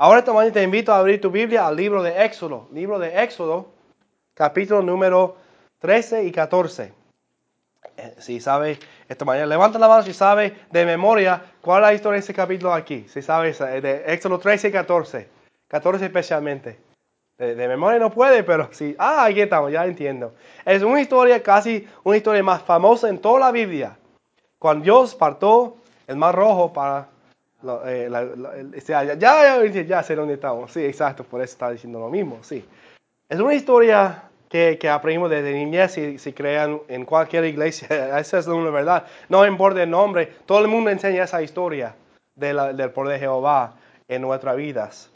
Ahora esta mañana te invito a abrir tu Biblia al libro de Éxodo. Libro de Éxodo, capítulo número 13 y 14. Eh, si sabe esta mañana, levanta la mano si sabe de memoria cuál es la historia de ese capítulo aquí. Si sabe de Éxodo 13 y 14. 14 especialmente. De, memoria no puede, pero sí. Ah, aquí estamos, ya entiendo. Es una historia casi, una historia más famosa en toda la Biblia. Cuando Dios partó el mar rojo para... Eh, ya, ya, ya, sé dónde estamos. Sí, exacto, por eso está diciendo lo mismo, sí. Es una historia que, que aprendimos desde niñez y si crean en cualquier iglesia. Esa es una verdad. No importa el nombre, todo el mundo enseña esa historia del poder de Jehová en nuestras vidas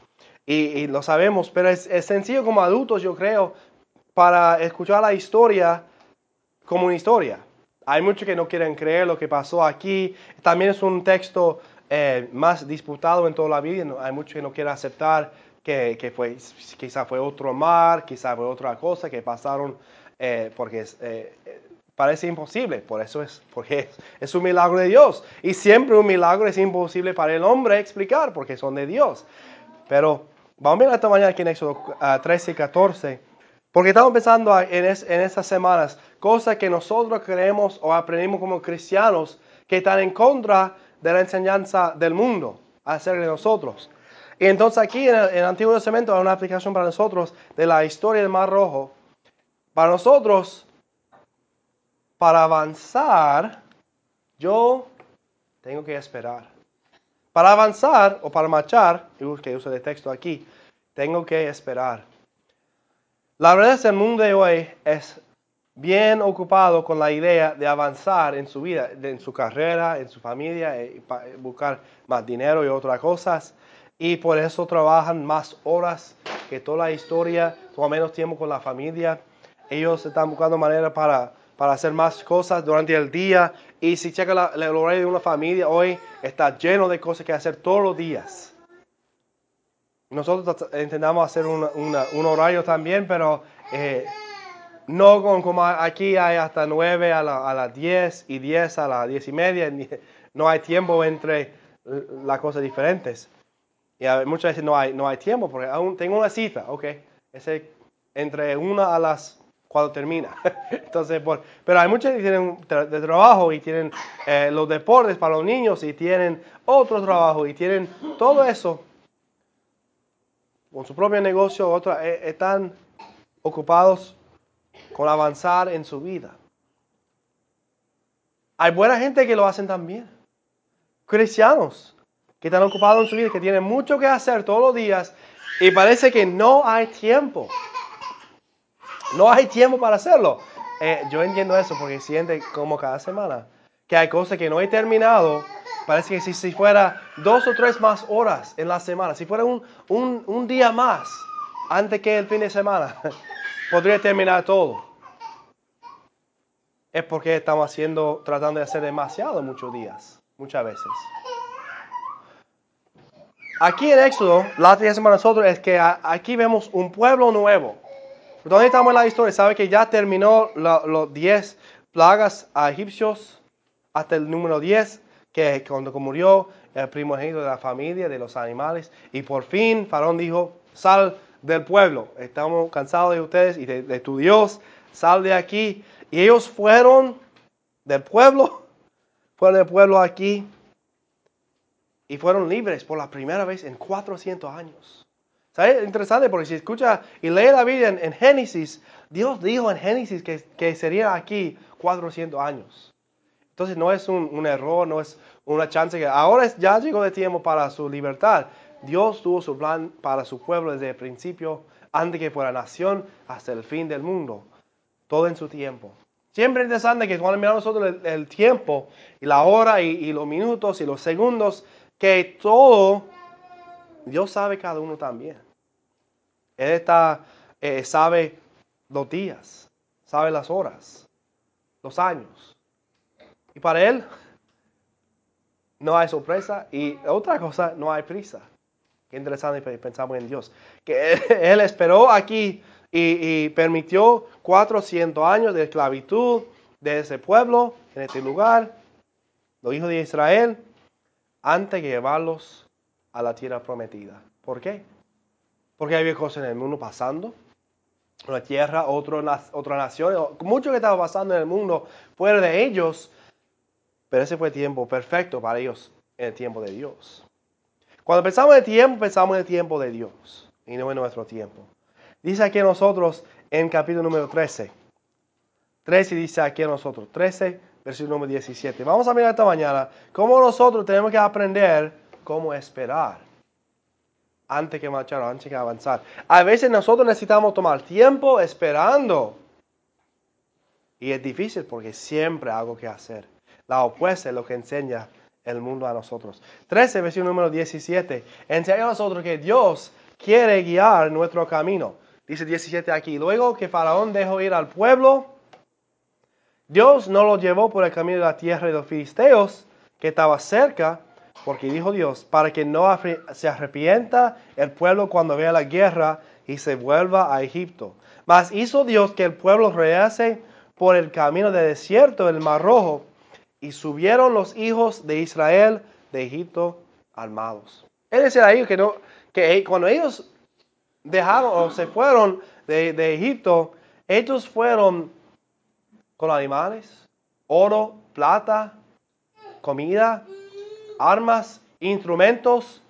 y, lo sabemos, pero es, sencillo como adultos, yo creo, para escuchar la historia como una historia. Hay muchos que no quieren creer lo que pasó aquí. También es un texto eh, más disputado en toda la vida. Hay muchos que no quieren aceptar que, que fue, quizá fue otro mar, quizá fue otra cosa que pasaron, eh, porque eh, parece imposible. Por eso es, porque es, es, un milagro de Dios. Y siempre un milagro es imposible para el hombre explicar, porque son de Dios. Pero Vamos a ver esta mañana aquí en Éxodo 13 y 14. Porque estamos pensando en, en estas semanas cosas que nosotros creemos o aprendimos como cristianos que están en contra de la enseñanza del mundo acerca de nosotros. Y entonces aquí en el, Antiguo Testamento hay una aplicación para nosotros de la historia del Mar Rojo. Para nosotros, para avanzar, yo tengo que esperar. Para avanzar o para marchar, que uso el texto aquí, tengo que esperar. La verdad es que el mundo de hoy es bien ocupado con la idea de avanzar en su vida, en su carrera, en su familia, eh, eh, buscar más dinero y otras cosas. Y por eso trabajan más horas que toda la historia, toman menos tiempo con la familia. Ellos están buscando maneras para, para hacer más cosas durante el día. Y si checa el horario de una familia, hoy está lleno de cosas que hacer todos los días. Nosotros intentamos hacer un horario también, pero eh, no como aquí hay hasta 9 a, las 10 y 10 a las 10 y media. No hay tiempo entre las cosas diferentes. Y muchas veces no hay, no hay tiempo porque aún tengo una cita, ok. Ese, entre una a las cuando termina. Entonces, pero hay muchos que tienen de trabajo y tienen eh, los deportes para los niños y tienen otro trabajo y tienen todo eso con su propio negocio, otros eh, están ocupados con avanzar en su vida. Hay buena gente que lo hacen también. Cristianos que están ocupados en su vida, que tienen mucho que hacer todos los días y parece que no hay tiempo. No hay tiempo para hacerlo. Eh, yo entiendo eso porque siente como cada semana que hay cosas que no he terminado Parece que si, fuera dos o tres más horas en la semana, si fuera un, un, día más antes que el fin de semana, podría terminar todo. Es porque estamos haciendo, tratando de hacer demasiado muchos días, muchas veces. Aquí en Éxodo, la que para nosotros es que aquí vemos un pueblo nuevo. ¿Dónde estamos en la historia? Sabe que ya terminó los 10 plagas a egipcios hasta el número 10 que cuando murió el primogénito de la familia, de los animales, y por fin Faraón dijo, sal del pueblo, estamos cansados de ustedes y de, tu Dios, sal de aquí. Y ellos fueron del pueblo, fueron del pueblo aquí y fueron libres por la primera vez en 400 años. ¿Sabes? Interesante porque si escucha y lee la Biblia en, Génesis, Dios dijo en Génesis que, que sería aquí 400 años. Entonces no es un, error, no es una chance que ahora ya llegó de tiempo para su libertad. Dios tuvo su plan para su pueblo desde el principio, antes que fuera nación, hasta el fin del mundo. Todo en su tiempo. Siempre es interesante que cuando miramos nosotros el, tiempo y la hora y, los minutos y los segundos, que todo, Dios sabe cada uno también. Él está, eh, sabe los días, sabe las horas, los años. Y para Él no hay sorpresa y otra cosa, no hay prisa. Qué interesante pensamos en Dios. Que Él esperó aquí y, permitió 400 años de esclavitud de ese pueblo, en este lugar, los hijos de Israel, antes de llevarlos a la tierra prometida. ¿Por qué? Porque había cosas en el mundo pasando, una tierra, otro, otra nación, mucho que estaba pasando en el mundo fuera de ellos, pero ese fue el tiempo perfecto para ellos, en el tiempo de Dios. Cuando pensamos en tiempo, pensamos en el tiempo de Dios y no en nuestro tiempo. Dice aquí a nosotros en capítulo número 13. 13 dice aquí a nosotros, 13, versículo número 17. Vamos a mirar esta mañana cómo nosotros tenemos que aprender cómo esperar antes que marchar, antes que avanzar. A veces nosotros necesitamos tomar tiempo esperando. Y es difícil porque siempre hay algo que hacer. La opuesta es lo que enseña el mundo a nosotros. 13, versículo número 17. Enseña a nosotros que Dios quiere guiar nuestro camino. Dice 17 aquí. Luego que Faraón dejó ir al pueblo, Dios no lo llevó por el camino de la tierra de los filisteos, que estaba cerca, porque dijo Dios, para que no se arrepienta el pueblo cuando vea la guerra y se vuelva a Egipto. Mas hizo Dios que el pueblo rehace por el camino de desierto del Mar Rojo, y subieron los hijos de Israel de Egipto armados. Es decir, ahí que, no, que cuando ellos dejaron o se fueron de, de Egipto, ellos fueron con animales, oro, plata, comida, armas, instrumentos,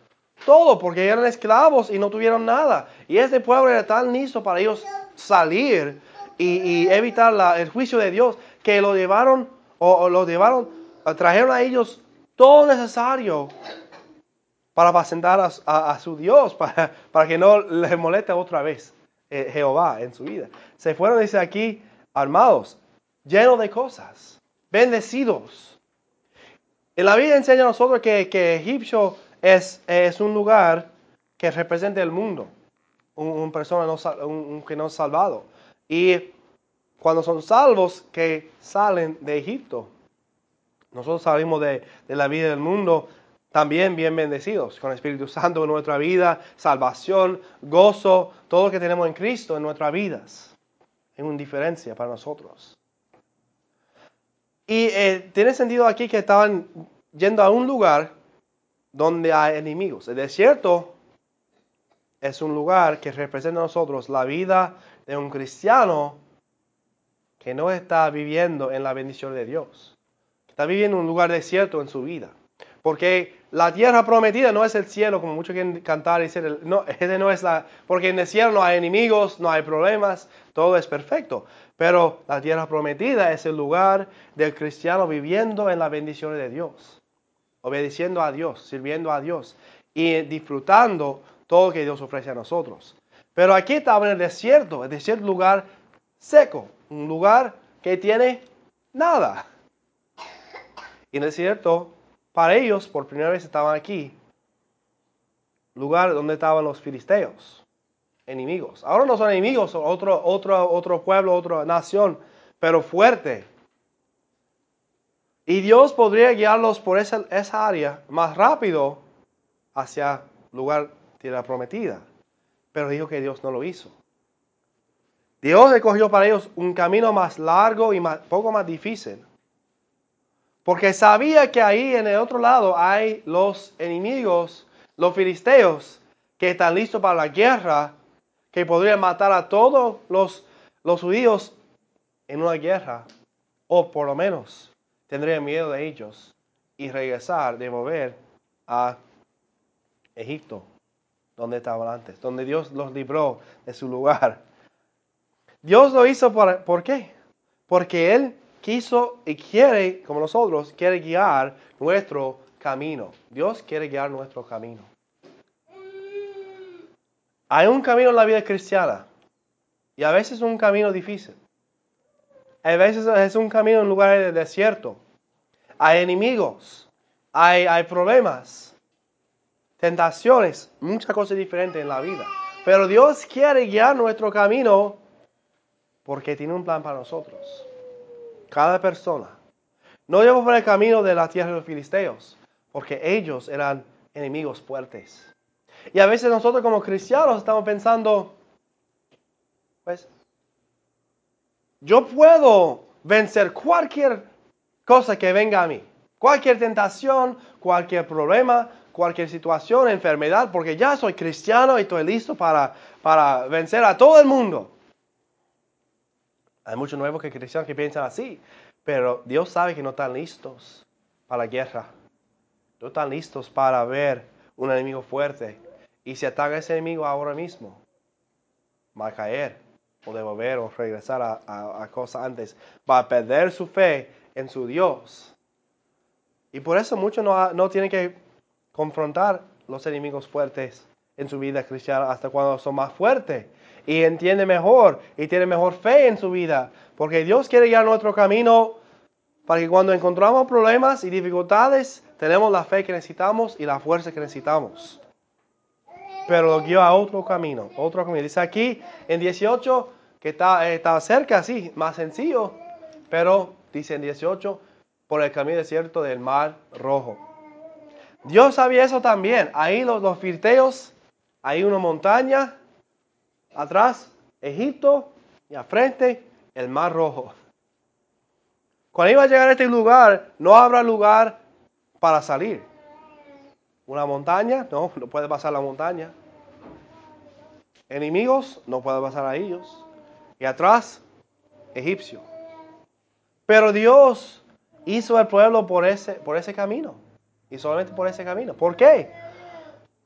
todo, porque eran esclavos y no tuvieron nada. Y este pueblo era tan listo para ellos salir y, evitar el juicio de Dios que lo llevaron o, lo llevaron, trajeron a ellos todo necesario para apacentar a, su Dios, para, para, que no les moleste otra vez eh, Jehová en su vida. Se fueron, dice aquí, armados, llenos de cosas, bendecidos. En la Biblia enseña a nosotros que, que Egipcio es, es, un lugar que representa el mundo, un, persona no, que no es salvado. Y cuando son salvos que salen de Egipto, nosotros salimos de, la vida del mundo también bien bendecidos con el Espíritu Santo en nuestra vida, salvación, gozo, todo lo que tenemos en Cristo en nuestras vidas. Es una diferencia para nosotros. Y eh, tiene sentido aquí que estaban yendo a un lugar donde hay enemigos. El desierto es un lugar que representa a nosotros la vida de un cristiano que no está viviendo en la bendición de Dios. Está viviendo en un lugar desierto en su vida. Porque la tierra prometida no es el cielo, como muchos quieren cantar y decir, no, ese no es la, porque en el cielo no hay enemigos, no hay problemas, todo es perfecto. Pero la tierra prometida es el lugar del cristiano viviendo en la bendición de Dios, obedeciendo a Dios, sirviendo a Dios y disfrutando todo lo que Dios ofrece a nosotros. Pero aquí estaba en el desierto, el desierto lugar seco, un lugar que tiene nada. Y en el desierto, para ellos, por primera vez estaban aquí, lugar donde estaban los filisteos enemigos. Ahora no son enemigos, son otro, otro, otro pueblo, otra nación, pero fuerte. Y Dios podría guiarlos por esa, esa área más rápido hacia lugar tierra prometida. Pero dijo que Dios no lo hizo. Dios escogió para ellos un camino más largo y poco más difícil. Porque sabía que ahí en el otro lado hay los enemigos, los filisteos, que están listos para la guerra que podría matar a todos los, los judíos en una guerra, o por lo menos tendría miedo de ellos y regresar, de volver a Egipto, donde estaban antes, donde Dios los libró de su lugar. Dios lo hizo por, ¿por qué? Porque Él quiso y quiere, como nosotros, quiere guiar nuestro camino. Dios quiere guiar nuestro camino. Hay un camino en la vida cristiana y a veces es un camino difícil. A veces es un camino en lugar de desierto. Hay enemigos, hay, hay problemas, tentaciones, muchas cosas diferentes en la vida. Pero Dios quiere guiar nuestro camino porque tiene un plan para nosotros. Cada persona. No llevo por el camino de la tierra de los filisteos, porque ellos eran enemigos fuertes. Y a veces nosotros como cristianos estamos pensando, pues, yo puedo vencer cualquier cosa que venga a mí, cualquier tentación, cualquier problema, cualquier situación, enfermedad, porque ya soy cristiano y estoy listo para, para vencer a todo el mundo. Hay muchos nuevos que cristianos que piensan así, pero Dios sabe que no están listos para la guerra. No están listos para ver un enemigo fuerte. Y si ataca a ese enemigo ahora mismo, va a caer o devolver o regresar a, a cosas antes. Va a perder su fe en su Dios. Y por eso muchos no, no tienen que confrontar los enemigos fuertes en su vida cristiana hasta cuando son más fuertes y entiende mejor y tiene mejor fe en su vida. Porque Dios quiere guiar nuestro camino para que cuando encontramos problemas y dificultades, tenemos la fe que necesitamos y la fuerza que necesitamos. Pero lo guió a otro camino, otro camino. Dice aquí en 18 que está, está cerca, sí, más sencillo, pero dice en 18, por el camino desierto del mar rojo. Dios sabía eso también. Ahí los, los filteos, hay una montaña, atrás Egipto y al frente el mar rojo. Cuando iba a llegar a este lugar, no habrá lugar para salir. Una montaña, no, no puede pasar la montaña. Enemigos, no puede pasar a ellos. Y atrás, egipcio. Pero Dios hizo el pueblo por ese, por ese camino. Y solamente por ese camino. ¿Por qué?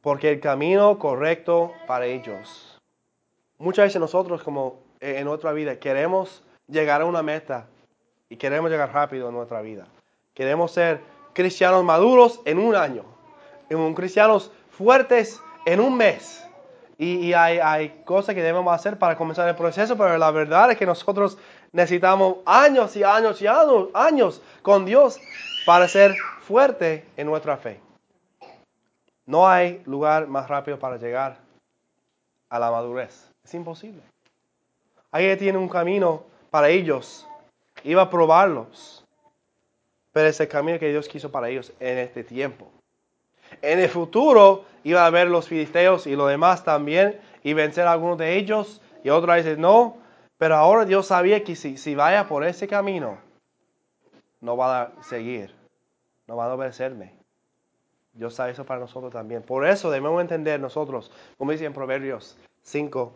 Porque el camino correcto para ellos. Muchas veces nosotros, como en nuestra vida, queremos llegar a una meta y queremos llegar rápido en nuestra vida. Queremos ser cristianos maduros en un año, un cristianos fuertes en un mes. Y, hay, hay, cosas que debemos hacer para comenzar el proceso, pero la verdad es que nosotros necesitamos años y años y años, años con Dios para ser fuerte en nuestra fe. No hay lugar más rápido para llegar a la madurez. Es imposible. Ahí tiene un camino para ellos iba a probarlos. Pero es el camino que Dios quiso para ellos en este tiempo. En el futuro iba a ver los filisteos y los demás también y vencer a algunos de ellos. Y otros dicen no. Pero ahora Dios sabía que si, si vaya por ese camino, no va a seguir. No va a obedecerme. Dios sabe eso para nosotros también. Por eso debemos entender nosotros, como dice en Proverbios 5,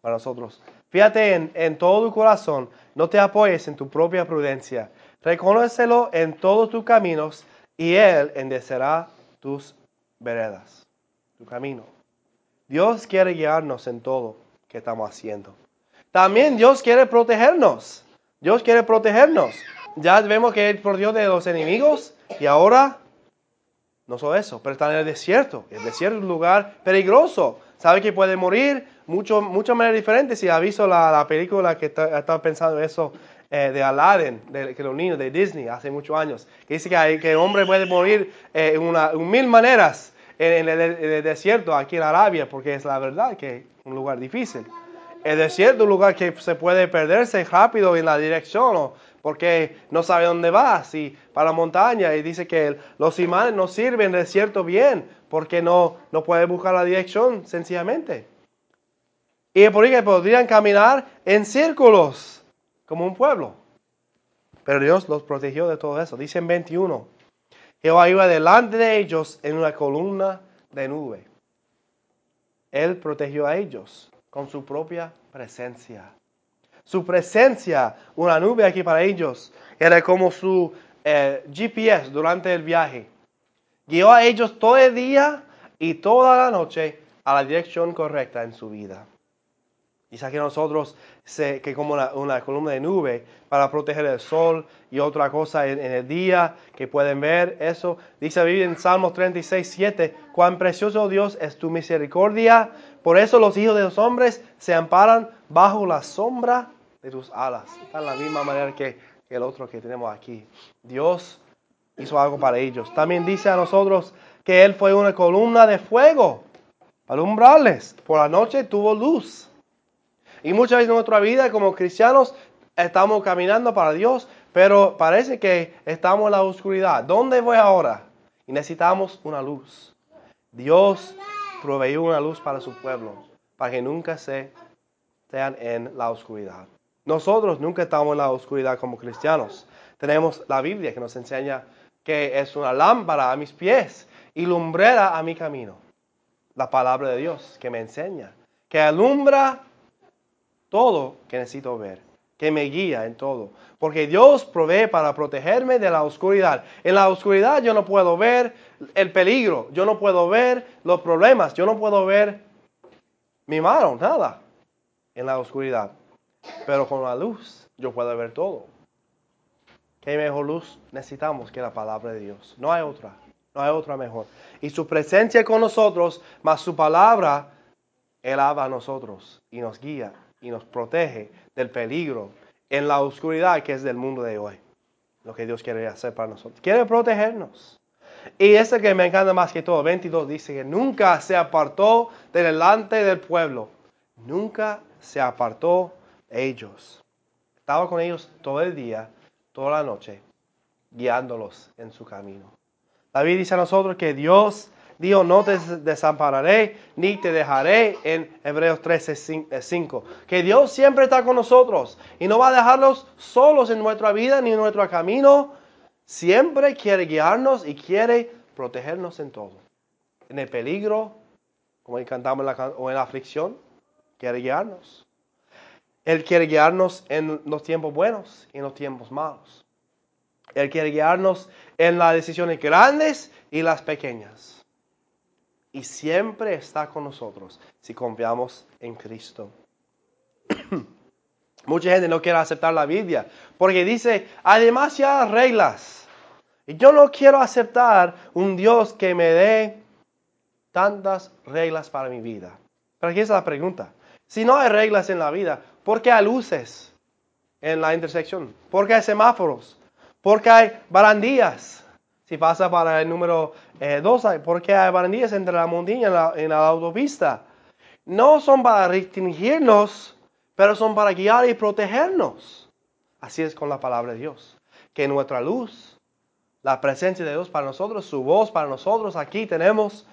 para nosotros. Fíjate en, en todo tu corazón, no te apoyes en tu propia prudencia. Reconócelo en todos tus caminos y Él endecerá tus veredas, tu camino. Dios quiere guiarnos en todo que estamos haciendo. También Dios quiere protegernos. Dios quiere protegernos. Ya vemos que Él protegió de los enemigos y ahora no solo eso, pero está en el desierto. El desierto es un lugar peligroso. Sabe que puede morir mucho, muchas maneras diferentes. Si ha visto la, la película que estaba pensando eso eh, de Aladdin, de, que los niños de Disney hace muchos años, que dice que, que el hombre puede morir eh, en, una, mil maneras en, el, desierto aquí en Arabia, porque es la verdad que es un lugar difícil. El desierto es un lugar que se puede perderse rápido en la dirección porque no sabe dónde va, si para la montaña, y dice que los imanes no sirven de cierto bien, porque no, no puede buscar la dirección sencillamente. Y por que podrían caminar en círculos, como un pueblo. Pero Dios los protegió de todo eso. Dice en 21, Jehová iba delante de ellos en una columna de nube. Él protegió a ellos con su propia presencia su presencia, una nube aquí para ellos, era como su eh, GPS durante el viaje. Guió a ellos todo el día y toda la noche a la dirección correcta en su vida. Quizá que nosotros, se, que como una, columna de nube para proteger el sol y otra cosa en, el día que pueden ver eso. Dice Biblia en Salmos 36, 7, cuán precioso Dios es tu misericordia. Por eso los hijos de los hombres se amparan bajo la sombra de tus alas. Está de la misma manera que, el otro que tenemos aquí. Dios hizo algo para ellos. También dice a nosotros que Él fue una columna de fuego para alumbrarles. Por la noche tuvo luz. Y muchas veces en nuestra vida como cristianos estamos caminando para Dios, pero parece que estamos en la oscuridad. ¿Dónde voy ahora? Y necesitamos una luz. Dios proveyó una luz para su pueblo, para que nunca se estén en la oscuridad. Nosotros nunca estamos en la oscuridad como cristianos. Tenemos la Biblia que nos enseña que es una lámpara a mis pies y lumbrera a mi camino. La palabra de Dios que me enseña, que alumbra todo que necesito ver, que me guía en todo. Porque Dios provee para protegerme de la oscuridad. En la oscuridad yo no puedo ver el peligro, yo no puedo ver los problemas, yo no puedo ver mi mano, nada en la oscuridad. Pero con la luz yo puedo ver todo. ¿Qué mejor luz necesitamos que la palabra de Dios? No hay otra, no hay otra mejor. Y su presencia con nosotros, más su palabra, Él habla a nosotros y nos guía y nos protege del peligro en la oscuridad que es del mundo de hoy. Lo que Dios quiere hacer para nosotros. Quiere protegernos. Y este que me encanta más que todo, 22, dice que nunca se apartó de delante del pueblo. Nunca se apartó de ellos. Estaba con ellos todo el día toda la noche, guiándolos en su camino. David dice a nosotros que Dios dijo, no te desampararé ni te dejaré en Hebreos 13, 5. Que Dios siempre está con nosotros y no va a dejarlos solos en nuestra vida ni en nuestro camino. Siempre quiere guiarnos y quiere protegernos en todo. En el peligro, como cantamos en la, o en la aflicción, quiere guiarnos. Él quiere guiarnos en los tiempos buenos y en los tiempos malos. Él quiere guiarnos en las decisiones grandes y las pequeñas. Y siempre está con nosotros si confiamos en Cristo. Mucha gente no quiere aceptar la Biblia porque dice, hay demasiadas reglas. Y yo no quiero aceptar un Dios que me dé tantas reglas para mi vida. Pero aquí es la pregunta. Si no hay reglas en la vida, ¿por qué hay luces en la intersección? ¿Por qué hay semáforos? ¿Por qué hay barandillas? Si pasa para el número 2, eh, ¿por qué hay barandillas entre la montaña y la, autopista? No son para restringirnos, pero son para guiar y protegernos. Así es con la palabra de Dios. Que nuestra luz, la presencia de Dios para nosotros, su voz para nosotros, aquí tenemos.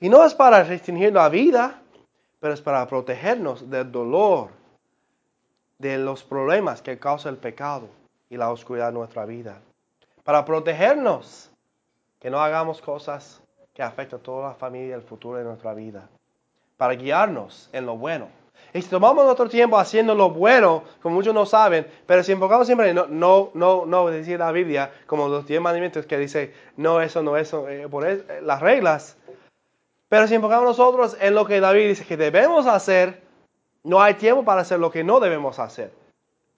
Y no es para restringir la vida, pero es para protegernos del dolor, de los problemas que causa el pecado y la oscuridad en nuestra vida. Para protegernos, que no hagamos cosas que afecten a toda la familia y el futuro de nuestra vida. Para guiarnos en lo bueno. Y si tomamos nuestro tiempo haciendo lo bueno, como muchos no saben, pero si enfocamos siempre en no, no, no, no decir la Biblia, como los diez mandamientos que dice, no, eso, no, eso, eh, por eh, las reglas, pero si enfocamos nosotros en lo que David dice que debemos hacer, no hay tiempo para hacer lo que no debemos hacer.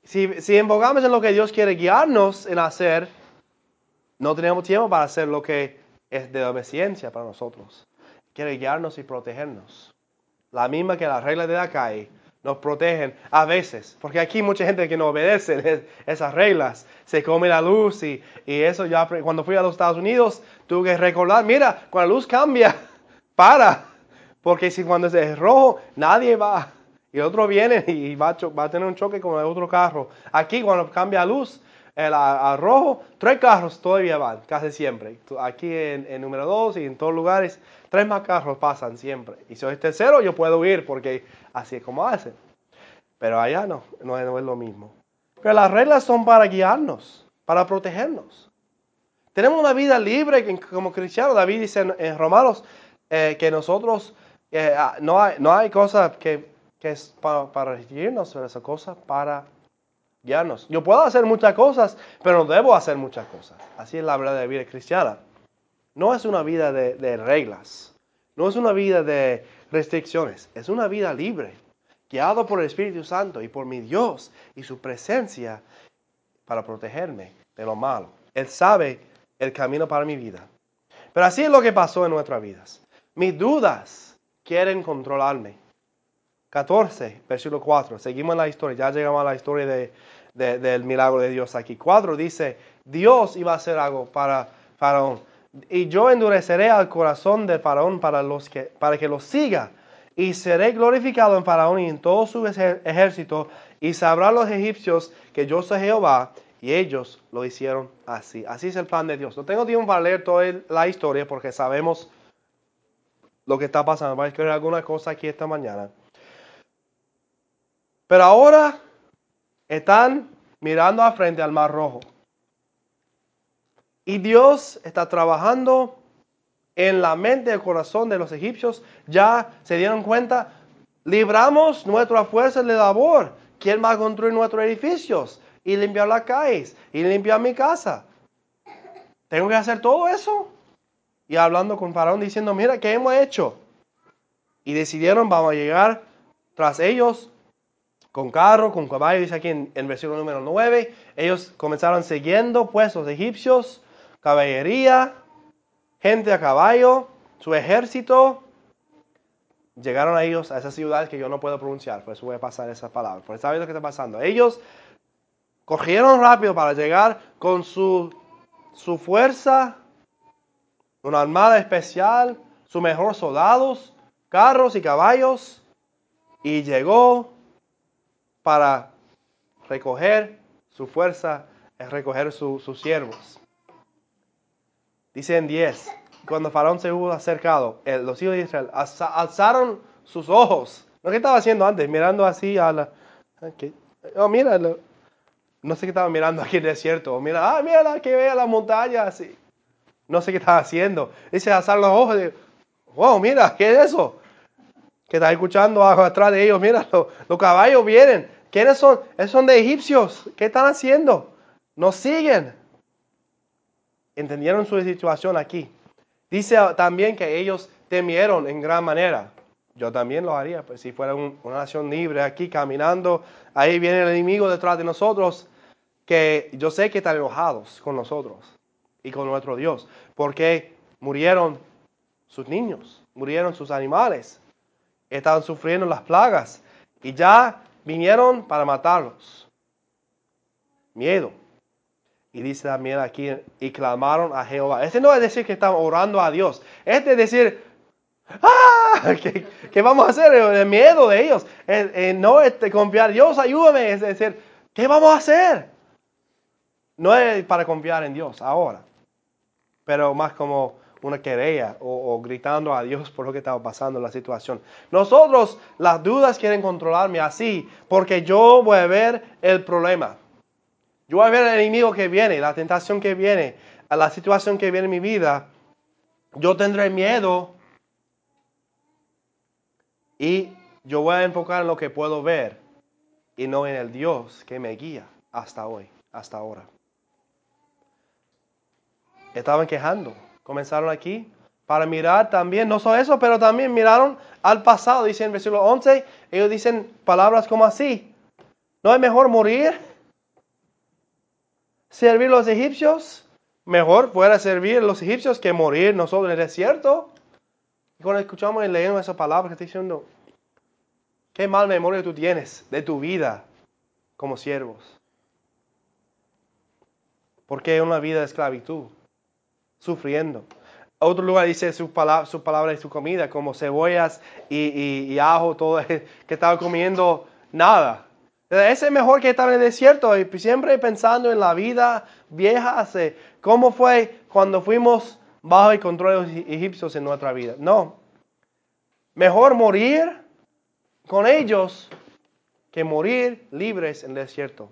Si, si enfocamos en lo que Dios quiere guiarnos en hacer, no tenemos tiempo para hacer lo que es de obediencia para nosotros. Quiere guiarnos y protegernos. La misma que las reglas de la calle nos protegen a veces, porque aquí mucha gente que no obedece esas reglas, se come la luz y, y eso ya cuando fui a los Estados Unidos tuve que recordar, mira, cuando la luz cambia, para. Porque si cuando es rojo, nadie va. Y el otro viene y va a, tener un choque con el otro carro. Aquí cuando cambia luz, el, a, rojo, tres carros todavía van, casi siempre. Aquí en, en número dos y en todos lugares, tres más pasan siempre. Y si es tercero, yo puedo ir porque así es como hacen. Pero allá no, no, es lo mismo. Pero las reglas son para guiarnos, para protegernos. Tenemos una vida libre como cristianos. David dice en Romanos eh, que nosotros, eh, ah, no, hay, no hay cosa que, que es para, para regirnos, esa cosa para guiarnos. Yo puedo hacer muchas cosas, pero no debo hacer muchas cosas. Así es la verdad de la vida cristiana. No es una vida de, reglas, no es una vida de restricciones, es una vida libre, guiado por el Espíritu Santo y por mi Dios y su presencia para protegerme de lo malo. Él sabe el camino para mi vida. Pero así es lo que pasó en nuestras vidas. Mis dudas quieren controlarme. 14, versículo 4. Seguimos la historia. Ya llegamos a la historia de, del milagro de Dios aquí. 4 dice, Dios iba a hacer algo para Faraón. Y yo endureceré al corazón de Faraón para, los que, para que lo siga. Y seré glorificado en Faraón y en todo su ejército. Y sabrán los egipcios que yo soy Jehová. Y ellos lo hicieron así. Así es el plan de Dios. No tengo tiempo para leer toda la historia porque sabemos lo que está pasando. Voy a escribir alguna cosa aquí esta mañana. Pero ahora están mirando a frente al Mar Rojo. Y Dios está trabajando en la mente y el corazón de los egipcios ya se dieron cuenta, libramos nuestras fuerzas de labor. ¿Quién va a construir nuestros edificios? Y limpiar las calles, y limpiar mi casa. ¿Tengo que hacer todo eso? Y hablando con Faraón diciendo, mira, ¿qué hemos hecho? Y decidieron, vamos a llegar tras ellos con carro, con caballo, dice aquí en, el versículo número 9. Ellos comenzaron siguiendo pues los egipcios, caballería, gente a caballo, su ejército. Llegaron a ellos, a esa ciudad que yo no puedo pronunciar, por eso voy a pasar esa palabra. Por saber lo que está pasando. Ellos cogieron rápido para llegar con su, su fuerza, una armada especial, sus mejores soldados, carros y caballos, y llegó para recoger su fuerza, es recoger sus siervos. Dice en 10, cuando Faraón se hubo acercado, los hijos de Israel alzaron sus ojos. Lo que estaba haciendo antes, mirando así a la... oh, mira, no sé qué estaba mirando aquí en el desierto. Mira, ah, mira que vea la montaña así. No sé qué estaba haciendo. Dice alzar los ojos. Y, wow, mira, ¿qué es eso? Que está escuchando atrás de ellos. Mira, los caballos vienen. ¿Quiénes son? Esos son de egipcios. ¿Qué están haciendo? Nos siguen. Entendieron su situación aquí. Dice también que ellos temieron en gran manera. Yo también lo haría, pues si fuera una nación libre aquí caminando, ahí viene el enemigo detrás de nosotros, que yo sé que están enojados con nosotros y con nuestro Dios, porque murieron sus niños, murieron sus animales, estaban sufriendo las plagas y ya vinieron para matarlos. Miedo. Y dice también aquí, y clamaron a Jehová. Este no es decir que estaban orando a Dios. Este es decir, ¡ah! ¿Qué, vamos a hacer? El miedo de ellos. no es confiar, Dios ayúdame. Es decir, ¿qué vamos a hacer? No es para confiar en Dios ahora, pero más como una querella o, gritando a Dios por lo que estaba pasando en la situación. Nosotros, las dudas quieren controlarme así, porque yo voy a ver el problema. Yo voy a ver el enemigo que viene, la tentación que viene, a la situación que viene en mi vida. Yo tendré miedo y yo voy a enfocar en lo que puedo ver y no en el Dios que me guía hasta hoy, hasta ahora. Estaban quejando comenzaron aquí para mirar también, no solo eso, pero también miraron al pasado, dice en versículo 11, ellos dicen palabras como así, ¿no es mejor morir? ¿Servir los egipcios? Mejor fuera servir los egipcios que morir nosotros en el desierto. Y cuando escuchamos y leemos esa palabra que está diciendo, qué mal memoria tú tienes de tu vida como siervos. Porque una vida de esclavitud sufriendo. Otro lugar dice sus palabras su palabra y su comida, como cebollas y, ajo, todo que estaba comiendo nada. Es mejor que estar en el desierto y siempre pensando en la vida vieja, cómo fue cuando fuimos bajo el control de los egipcios en nuestra vida. No, mejor morir con ellos que morir libres en el desierto.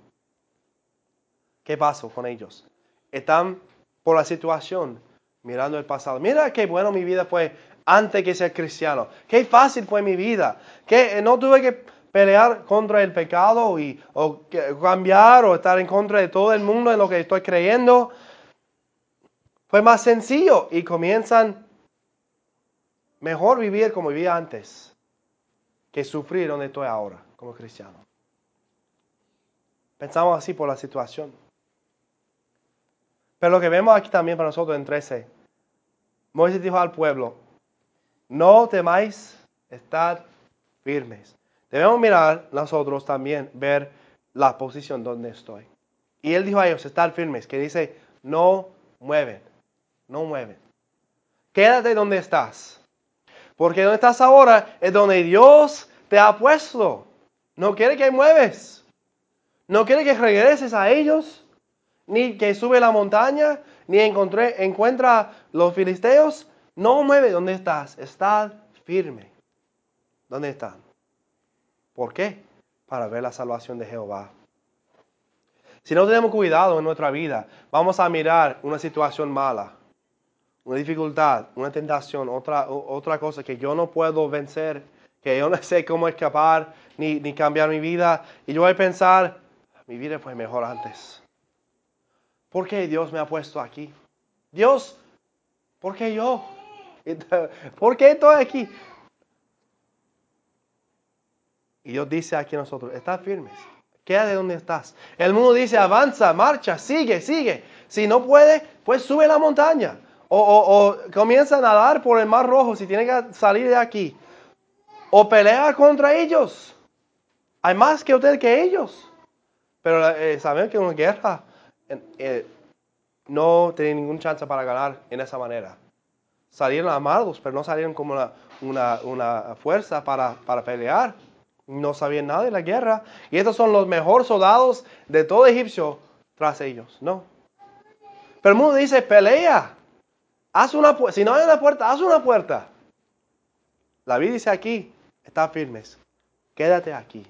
¿Qué pasó con ellos? Están por la situación, mirando el pasado. Mira qué bueno mi vida fue antes que ser cristiano. Qué fácil fue mi vida. Que no tuve que pelear contra el pecado y o cambiar o estar en contra de todo el mundo en lo que estoy creyendo. Fue más sencillo y comienzan mejor vivir como vivía antes que sufrir donde estoy ahora como cristiano. Pensamos así por la situación. Pero lo que vemos aquí también para nosotros en 13, Moisés dijo al pueblo, no temáis, estad firmes. Debemos mirar nosotros también, ver la posición donde estoy. Y él dijo a ellos, estad firmes, que dice, no mueven, no mueven. Quédate donde estás. Porque donde estás ahora es donde Dios te ha puesto. No quiere que mueves. No quiere que regreses a ellos ni que sube la montaña, ni encontré, encuentra los filisteos. No mueve donde estás, estás firme. ¿Dónde están? ¿Por qué? Para ver la salvación de Jehová. Si no tenemos cuidado en nuestra vida, vamos a mirar una situación mala una dificultad, una tentación, otra, otra cosa que yo no puedo vencer, que yo no sé cómo escapar ni, ni cambiar mi vida, y yo voy a pensar, mi vida fue mejor antes. ¿Por qué Dios me ha puesto aquí? Dios, ¿por qué yo? ¿Por qué estoy aquí? Y Dios dice aquí a nosotros, estás firmes, queda de donde estás. El mundo dice, avanza, marcha, sigue, sigue. Si no puede, pues sube la montaña. O, comienza a nadar por el mar rojo si tiene que salir de aquí. O pelea contra ellos. Hay más que usted que ellos. Pero eh, saben que una guerra eh, no tiene ninguna chance para ganar en esa manera. Salieron amados, pero no salieron como una, fuerza para pelear no sabían nada de la guerra. Y estos son los mejores soldados de todo Egipcio tras ellos. No. Pero el mundo dice, pelea. Haz una Si no hay una puerta, haz una puerta. La Biblia dice aquí, está firmes. Quédate aquí.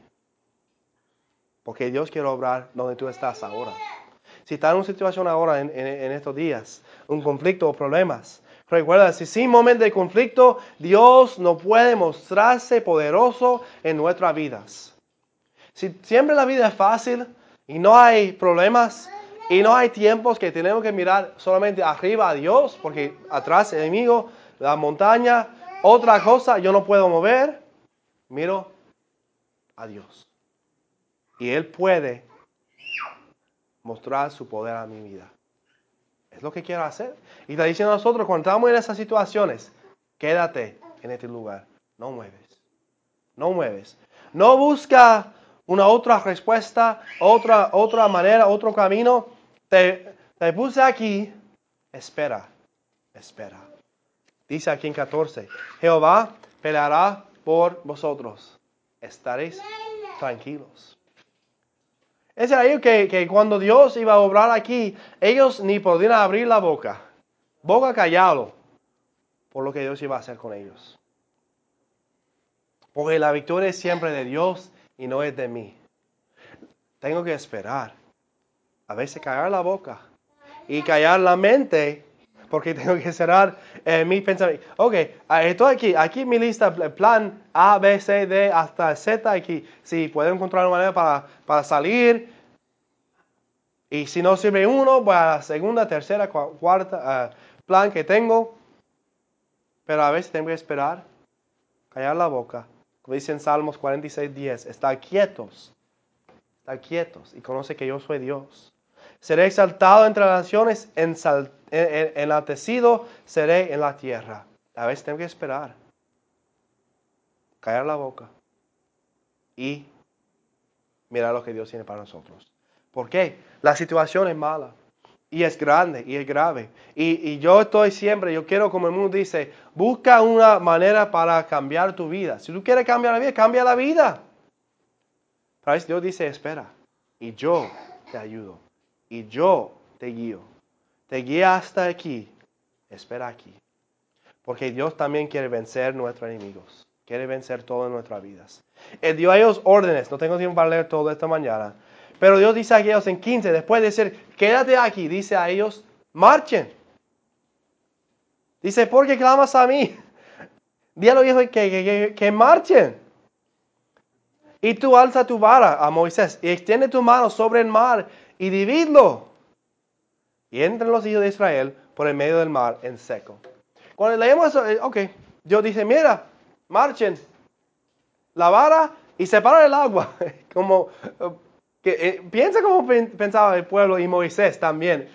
Porque Dios quiere obrar donde tú estás ahora. Si estás en una situación ahora, en, en estos días, un conflicto o problemas, Recuerda, si sin momento de conflicto, Dios no puede mostrarse poderoso en nuestras vidas. Si siempre la vida es fácil y no hay problemas y no hay tiempos que tenemos que mirar solamente arriba a Dios, porque atrás el enemigo, la montaña, otra cosa yo no puedo mover, miro a Dios. Y Él puede mostrar su poder a mi vida. Es lo que quiero hacer. Y está diciendo a nosotros, cuando estamos en esas situaciones, quédate en este lugar. No mueves. No mueves. No busca una otra respuesta, otra, otra manera, otro camino. Te, te puse aquí. Espera. Espera. Dice aquí en 14. Jehová peleará por vosotros. Estaréis tranquilos. Es ahí que, que cuando Dios iba a obrar aquí, ellos ni podían abrir la boca, boca callado, por lo que Dios iba a hacer con ellos. Porque la victoria es siempre de Dios y no es de mí. Tengo que esperar. A veces callar la boca y callar la mente porque tengo que cerrar eh, mi pensamiento. Ok, ah, estoy aquí, aquí mi lista, plan A, B, C, D hasta Z, aquí. Si puedo encontrar una manera para, para salir. Y si no sirve uno, voy a la segunda, tercera, cuarta ah, plan que tengo. Pero a veces tengo que esperar, callar la boca. Como dice en Salmos 46, 10, estar quietos, estar quietos y conoce que yo soy Dios. Seré exaltado entre las naciones, enaltecido seré en la tierra. A veces tengo que esperar, callar la boca y mirar lo que Dios tiene para nosotros. ¿Por qué? La situación es mala y es grande y es grave. Y, yo estoy siempre, yo quiero, como el mundo dice, busca una manera para cambiar tu vida. Si tú quieres cambiar la vida, cambia la vida. Pero Dios dice, espera, y yo te ayudo y yo te guío. Te guía hasta aquí. Espera aquí. Porque Dios también quiere vencer nuestros enemigos. Quiere vencer todo en nuestras vidas. Él dio a ellos órdenes. No tengo tiempo para leer todo esta mañana. Pero Dios dice a ellos en 15, después de decir, quédate aquí, dice a ellos, marchen. Dice, ¿por qué clamas a mí? Dile a los hijos que, que, que marchen. Y tú alza tu vara a Moisés y extiende tu mano sobre el mar y dividlo. Y entran los hijos de Israel por el medio del mar en seco. Cuando leemos eso, eh, ok, Dios dice, mira, marchen la vara y separa el agua. como, que, eh, piensa como pensaba el pueblo y Moisés también.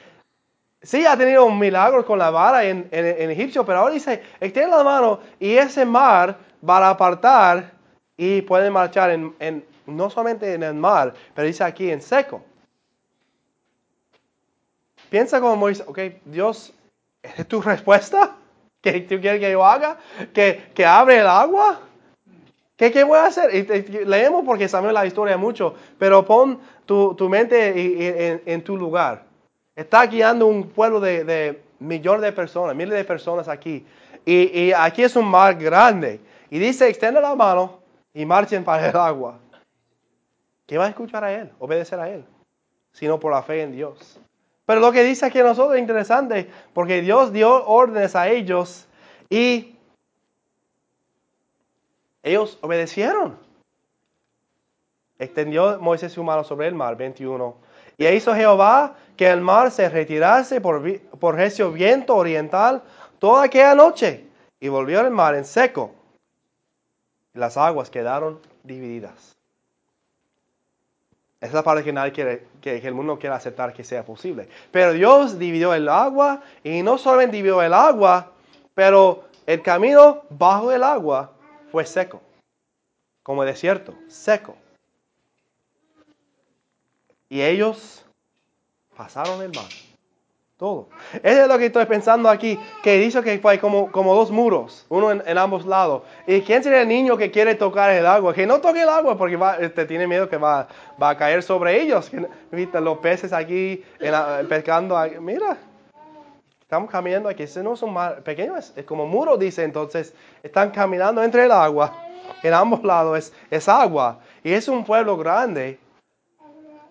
Sí, ha tenido un milagro con la vara en, en, Egipcio, pero ahora dice, extiende la mano y ese mar va a apartar y pueden marchar en, en, no solamente en el mar, pero dice aquí en seco. Piensa como Moisés, ok, Dios, ¿es tu respuesta? ¿Que tú quieres que yo haga? ¿Que, que abre el agua? ¿Qué, ¿Qué, voy a hacer? Leemos porque sabemos la historia mucho, pero pon tu, tu mente en, en, tu lugar. Está guiando un pueblo de, de, millones de personas, miles de personas aquí. Y, y, aquí es un mar grande. Y dice, extiende la mano y marchen para el agua. ¿Qué va a escuchar a él? Obedecer a él. Sino por la fe en Dios. Pero lo que dice aquí a nosotros es interesante, porque Dios dio órdenes a ellos y ellos obedecieron. Extendió Moisés su mano sobre el mar, 21. Y hizo Jehová que el mar se retirase por, por recio viento oriental toda aquella noche. Y volvió el mar en seco. Las aguas quedaron divididas. Esa es la parte que nadie quiere, que, el mundo quiere aceptar que sea posible. Pero Dios dividió el agua y no solamente dividió el agua, pero el camino bajo el agua fue seco, como desierto, seco. Y ellos pasaron el mar. Todo. Eso es lo que estoy pensando aquí, que dice que fue como, como dos muros, uno en, ambos lados. ¿Y quién sería el niño que quiere tocar el agua? Que no toque el agua porque va, este, tiene miedo que va, va a caer sobre ellos. ¿Viste? Los peces aquí pescando. Mira, estamos caminando aquí. Ese no es un mar es, como muro, dice. Entonces, están caminando entre el agua. En ambos lados es, es agua. Y es un pueblo grande.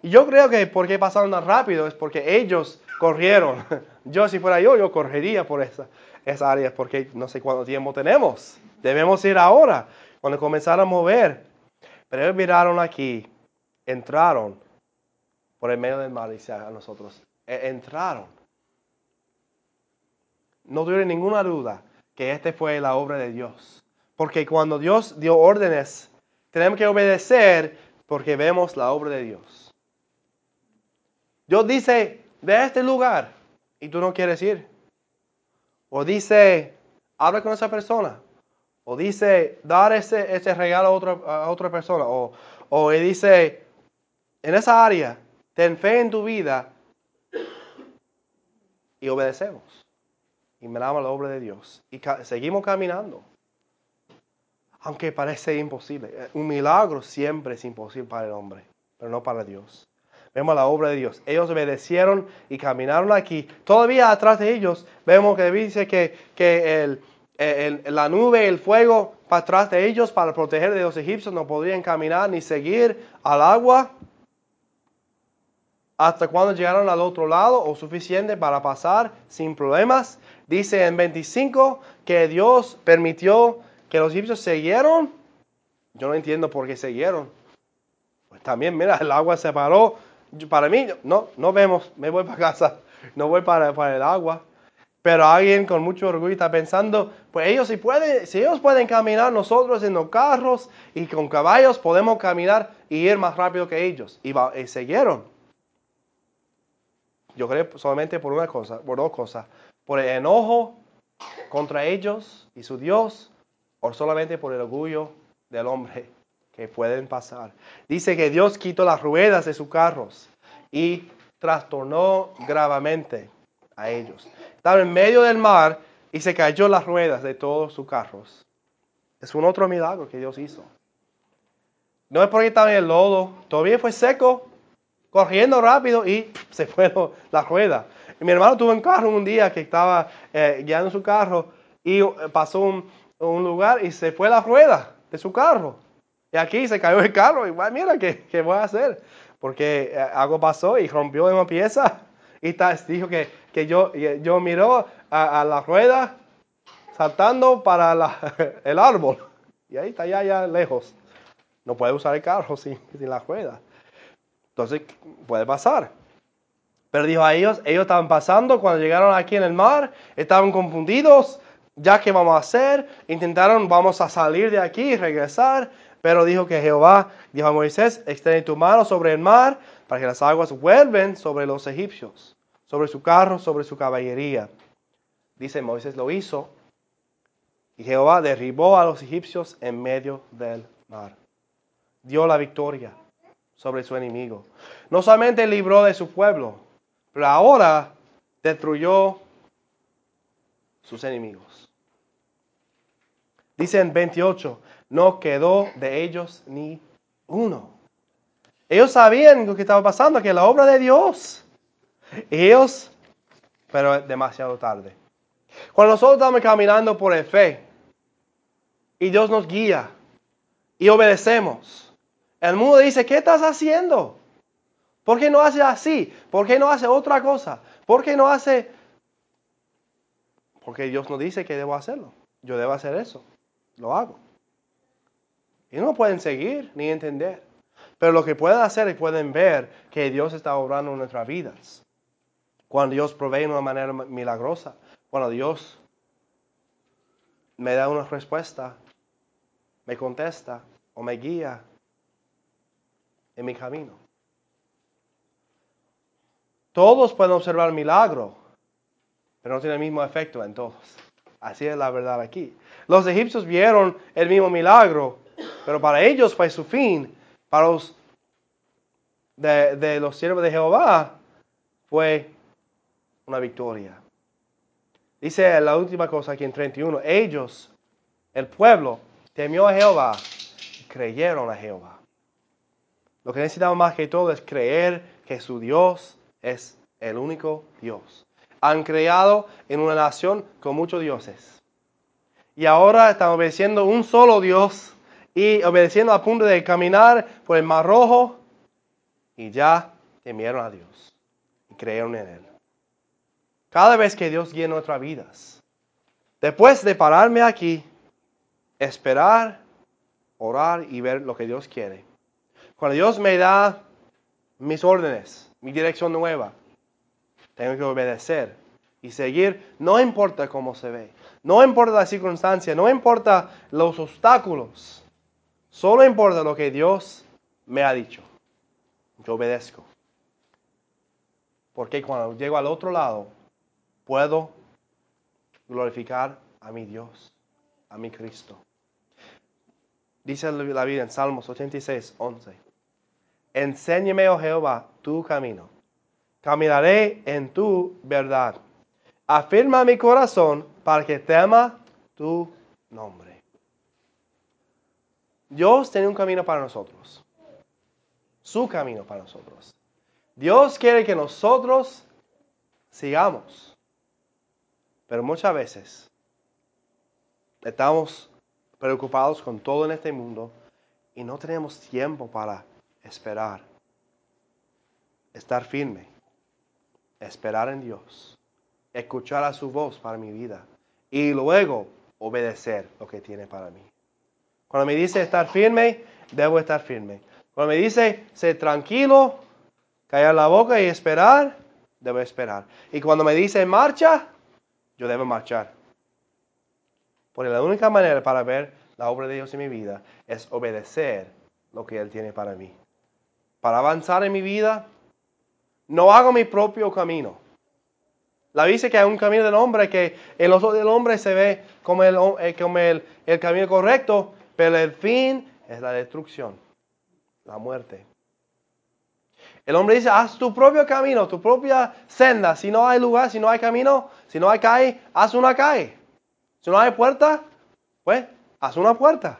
Y yo creo que porque pasaron tan rápido es porque ellos corrieron. Yo si fuera yo, yo correría por esa, esa área porque no sé cuánto tiempo tenemos. Debemos ir ahora, cuando comenzaron a mover. Pero ellos miraron aquí, entraron por el medio del mar, dice a nosotros. E, entraron. No tuve ninguna duda que esta fue la obra de Dios. Porque cuando Dios dio órdenes, tenemos que obedecer porque vemos la obra de Dios. Dios dice, de este lugar, y tú no quieres ir. O dice, habla con esa persona. O dice, dar ese, ese regalo a otra, a otra persona. O, o dice, en esa área, ten fe en tu vida y obedecemos. Y miramos la obra de Dios. Y seguimos caminando. Aunque parece imposible. Un milagro siempre es imposible para el hombre, pero no para Dios. Vemos la obra de Dios. Ellos obedecieron y caminaron aquí. Todavía atrás de ellos vemos que dice que, que la nube, el fuego para atrás de ellos para proteger de los egipcios no podían caminar ni seguir al agua hasta cuando llegaron al otro lado o suficiente para pasar sin problemas. Dice en 25 que Dios permitió que los egipcios siguieron. Yo no entiendo por qué siguieron. Pues también, mira, el agua se paró para mí, no, no vemos, me voy para casa, no voy para, el agua. Pero alguien con mucho orgullo está pensando, pues ellos si pueden, si ellos pueden caminar, nosotros en los carros y con caballos podemos caminar y ir más rápido que ellos. Y, y siguieron. Yo creo solamente por una cosa, por dos cosas. Por el enojo contra ellos y su Dios, o solamente por el orgullo del hombre que pueden pasar. Dice que Dios quitó las ruedas de sus carros y trastornó gravemente a ellos. Estaban en medio del mar y se cayó las ruedas de todos sus carros. Es un otro milagro que Dios hizo. No es porque estaba en el lodo, todavía fue seco, corriendo rápido y se fueron las ruedas. mi hermano tuvo un carro un día que estaba eh, guiando su carro y eh, pasó un, un lugar y se fue la rueda de su carro. Y aquí se cayó el carro y mira, ¿qué, ¿qué, voy a hacer? Porque eh, algo pasó y rompió una pieza. Y dijo que, que yo, yo miró a, la rueda saltando para el árbol. Y ahí está ya, ya lejos. No puede usar el carro sin, sin la rueda. Entonces puede pasar. Pero dijo a ellos, ellos estaban pasando cuando llegaron aquí en el mar, estaban confundidos, ya que vamos a hacer, intentaron, vamos a salir de aquí y regresar, pero dijo que Jehová dijo a Moisés, extiende tu mano sobre el mar para que las aguas vuelven sobre los egipcios, sobre su carro, sobre su caballería. Dice Moisés lo hizo y Jehová derribó a los egipcios en medio del mar. Dio la victoria sobre su enemigo. No solamente libró de su pueblo, pero ahora destruyó sus enemigos. Dice en 28, no quedó de ellos ni uno. Ellos sabían lo que estaba pasando, que la obra de Dios. Ellos, pero demasiado tarde. Cuando nosotros estamos caminando por el fe y Dios nos guía y obedecemos, el mundo dice, ¿qué estás haciendo? ¿Por qué no hace así? ¿Por qué no hace otra cosa? ¿Por qué no hace... Porque Dios no dice que debo hacerlo. Yo debo hacer eso. Lo hago. Y no pueden seguir ni entender. Pero lo que pueden hacer es pueden ver que Dios está obrando en nuestras vidas. Cuando Dios provee de una manera milagrosa. Cuando Dios me da una respuesta, me contesta o me guía en mi camino. Todos pueden observar milagro, pero no tiene el mismo efecto en todos. Así es la verdad aquí. Los egipcios vieron el mismo milagro, pero para ellos fue su fin. Para los de, los siervos de Jehová fue una victoria. Dice la última cosa aquí en 31, ellos, el pueblo, temió a Jehová y creyeron a Jehová. Lo que necesitamos más que todo es creer que su Dios es el único Dios. Han creado en una nación con muchos dioses. Y ahora están obedeciendo un solo Dios y obedeciendo a punto de caminar por el mar rojo y ya temieron a Dios y creyeron en Él. Cada vez que Dios guía nuestras vidas, después de pararme aquí, esperar, orar y ver lo que Dios quiere. Cuando Dios me da mis órdenes, mi dirección nueva, tengo que obedecer y seguir, no importa cómo se ve, no importa la circunstancia, no importa los obstáculos, solo importa lo que Dios me ha dicho. Yo obedezco. Porque cuando llego al otro lado, puedo glorificar a mi Dios, a mi Cristo. Dice la Biblia en Salmos 86, 11. Enséñame, oh Jehová, tu camino. Caminaré en tu verdad. Afirma mi corazón para que tema tu nombre. Dios tiene un camino para nosotros. Su camino para nosotros. Dios quiere que nosotros sigamos. Pero muchas veces estamos preocupados con todo en este mundo y no tenemos tiempo para esperar, estar firme, esperar en Dios, escuchar a su voz para mi vida y luego obedecer lo que tiene para mí. Cuando me dice estar firme, debo estar firme. Cuando me dice ser tranquilo, callar la boca y esperar, debo esperar. Y cuando me dice marcha, yo debo marchar. Porque la única manera para ver la obra de Dios en mi vida es obedecer lo que Él tiene para mí. Para avanzar en mi vida, no hago mi propio camino. La dice que hay un camino del hombre que el ojo del hombre se ve como, el, eh, como el, el camino correcto, pero el fin es la destrucción, la muerte. El hombre dice, haz tu propio camino, tu propia senda. Si no hay lugar, si no hay camino, si no hay calle, haz una calle. Si no hay puerta, pues haz una puerta.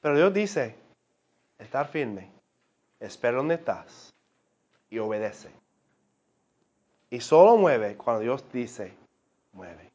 Pero Dios dice, estar firme, espera donde estás y obedece. Y solo mueve cuando Dios dice, mueve.